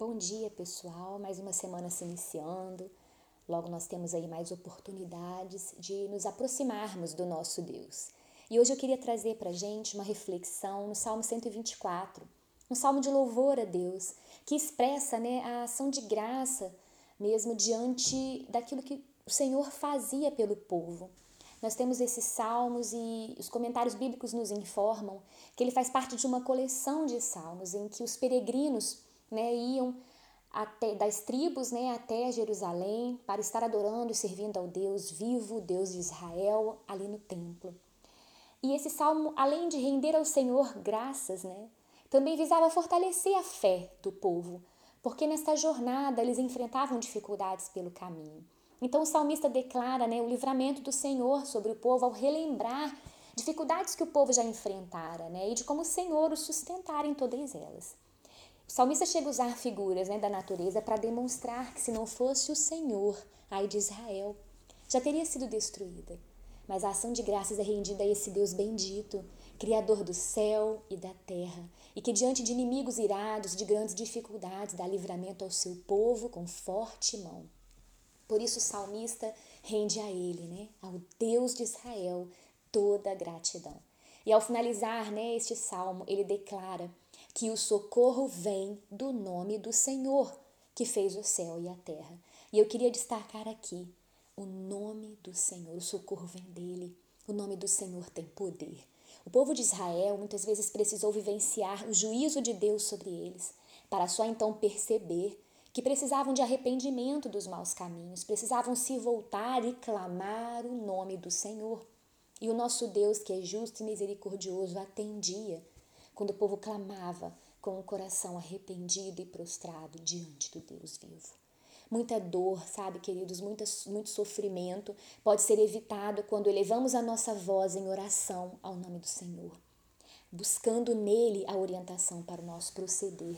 Bom dia, pessoal. Mais uma semana se iniciando. Logo nós temos aí mais oportunidades de nos aproximarmos do nosso Deus. E hoje eu queria trazer para gente uma reflexão no Salmo 124, um salmo de louvor a Deus, que expressa né, a ação de graça mesmo diante daquilo que o Senhor fazia pelo povo. Nós temos esses salmos e os comentários bíblicos nos informam que ele faz parte de uma coleção de salmos em que os peregrinos né, iam até, das tribos né, até Jerusalém para estar adorando e servindo ao Deus vivo, Deus de Israel, ali no templo. E esse salmo, além de render ao Senhor graças, né, também visava fortalecer a fé do povo, porque nesta jornada eles enfrentavam dificuldades pelo caminho. Então o salmista declara né, o livramento do Senhor sobre o povo ao relembrar dificuldades que o povo já enfrentara né, e de como o Senhor os sustentara em todas elas. O salmista chega a usar figuras né, da natureza para demonstrar que se não fosse o Senhor, ai de Israel, já teria sido destruída. Mas a ação de graças é rendida a esse Deus bendito, Criador do céu e da terra, e que diante de inimigos irados, de grandes dificuldades, dá livramento ao seu povo com forte mão. Por isso o salmista rende a ele, né, ao Deus de Israel, toda a gratidão. E ao finalizar né, este salmo, ele declara que o socorro vem do nome do Senhor, que fez o céu e a terra. E eu queria destacar aqui o nome do Senhor, o socorro vem dele. O nome do Senhor tem poder. O povo de Israel muitas vezes precisou vivenciar o juízo de Deus sobre eles, para só então perceber que precisavam de arrependimento dos maus caminhos, precisavam se voltar e clamar o nome do Senhor. E o nosso Deus, que é justo e misericordioso, atendia quando o povo clamava com o coração arrependido e prostrado diante do Deus vivo. Muita dor, sabe, queridos, muita, muito sofrimento pode ser evitado quando elevamos a nossa voz em oração ao nome do Senhor, buscando nele a orientação para o nosso proceder.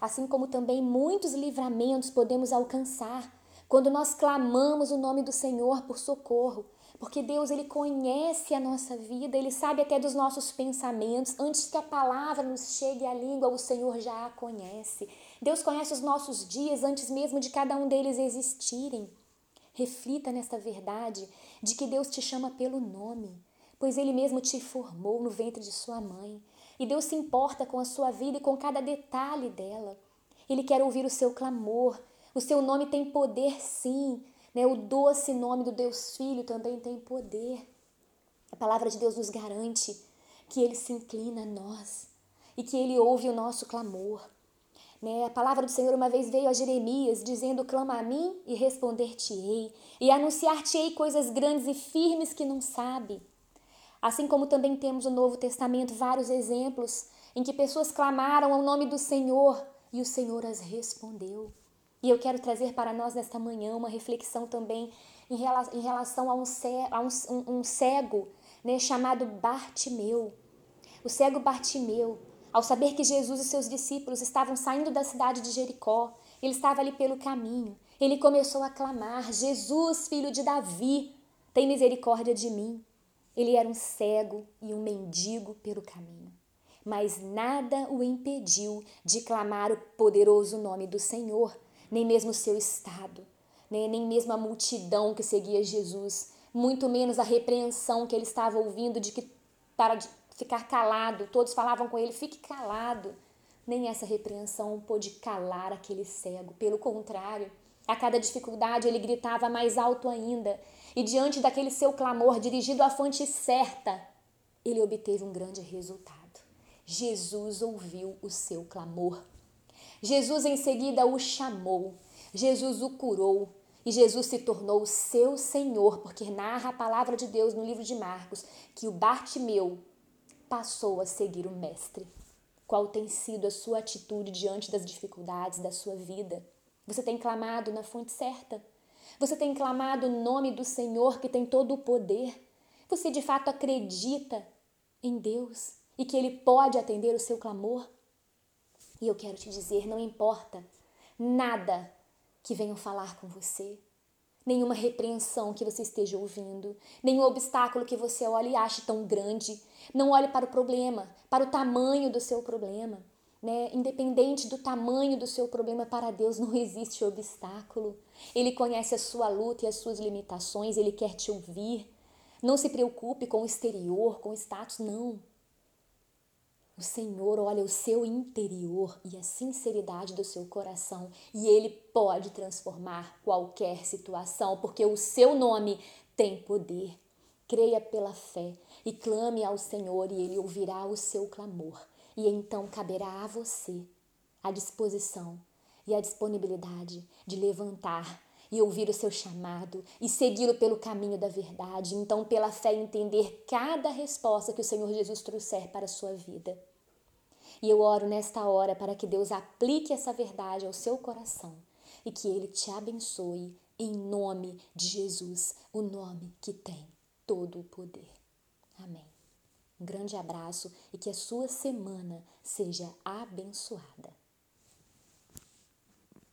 Assim como também muitos livramentos podemos alcançar quando nós clamamos o nome do Senhor por socorro, porque Deus ele conhece a nossa vida, ele sabe até dos nossos pensamentos. Antes que a palavra nos chegue à língua, o Senhor já a conhece. Deus conhece os nossos dias antes mesmo de cada um deles existirem. Reflita nesta verdade de que Deus te chama pelo nome, pois ele mesmo te formou no ventre de sua mãe. E Deus se importa com a sua vida e com cada detalhe dela. Ele quer ouvir o seu clamor. O seu nome tem poder, sim, né? O doce nome do Deus Filho também tem poder. A palavra de Deus nos garante que Ele se inclina a nós e que Ele ouve o nosso clamor. Né? A palavra do Senhor uma vez veio a Jeremias dizendo: Clama a mim e responder-te-ei, e anunciar-te-ei coisas grandes e firmes que não sabe. Assim como também temos no Novo Testamento vários exemplos em que pessoas clamaram ao nome do Senhor e o Senhor as respondeu. E eu quero trazer para nós nesta manhã uma reflexão também em relação a um, um, um cego né, chamado Bartimeu. O cego Bartimeu, ao saber que Jesus e seus discípulos estavam saindo da cidade de Jericó, ele estava ali pelo caminho. Ele começou a clamar: Jesus, filho de Davi, tem misericórdia de mim. Ele era um cego e um mendigo pelo caminho. Mas nada o impediu de clamar o poderoso nome do Senhor nem mesmo o seu estado, né? nem mesmo a multidão que seguia Jesus, muito menos a repreensão que ele estava ouvindo de que para de ficar calado, todos falavam com ele, fique calado. Nem essa repreensão pôde calar aquele cego, pelo contrário, a cada dificuldade ele gritava mais alto ainda, e diante daquele seu clamor dirigido à fonte certa, ele obteve um grande resultado. Jesus ouviu o seu clamor. Jesus em seguida o chamou, Jesus o curou e Jesus se tornou seu Senhor, porque narra a palavra de Deus no livro de Marcos que o Bartimeu passou a seguir o Mestre. Qual tem sido a sua atitude diante das dificuldades da sua vida? Você tem clamado na fonte certa? Você tem clamado o nome do Senhor que tem todo o poder? Você de fato acredita em Deus e que Ele pode atender o seu clamor? E eu quero te dizer: não importa nada que venham falar com você, nenhuma repreensão que você esteja ouvindo, nenhum obstáculo que você olhe e ache tão grande. Não olhe para o problema, para o tamanho do seu problema. né? Independente do tamanho do seu problema, para Deus não existe obstáculo. Ele conhece a sua luta e as suas limitações, ele quer te ouvir. Não se preocupe com o exterior, com o status, não. O Senhor olha o seu interior e a sinceridade do seu coração, e ele pode transformar qualquer situação, porque o seu nome tem poder. Creia pela fé e clame ao Senhor, e ele ouvirá o seu clamor. E então caberá a você a disposição e a disponibilidade de levantar e ouvir o seu chamado e segui-lo pelo caminho da verdade. Então, pela fé, entender cada resposta que o Senhor Jesus trouxer para a sua vida. E eu oro nesta hora para que Deus aplique essa verdade ao seu coração e que Ele te abençoe em nome de Jesus, o nome que tem todo o poder. Amém. Um grande abraço e que a sua semana seja abençoada.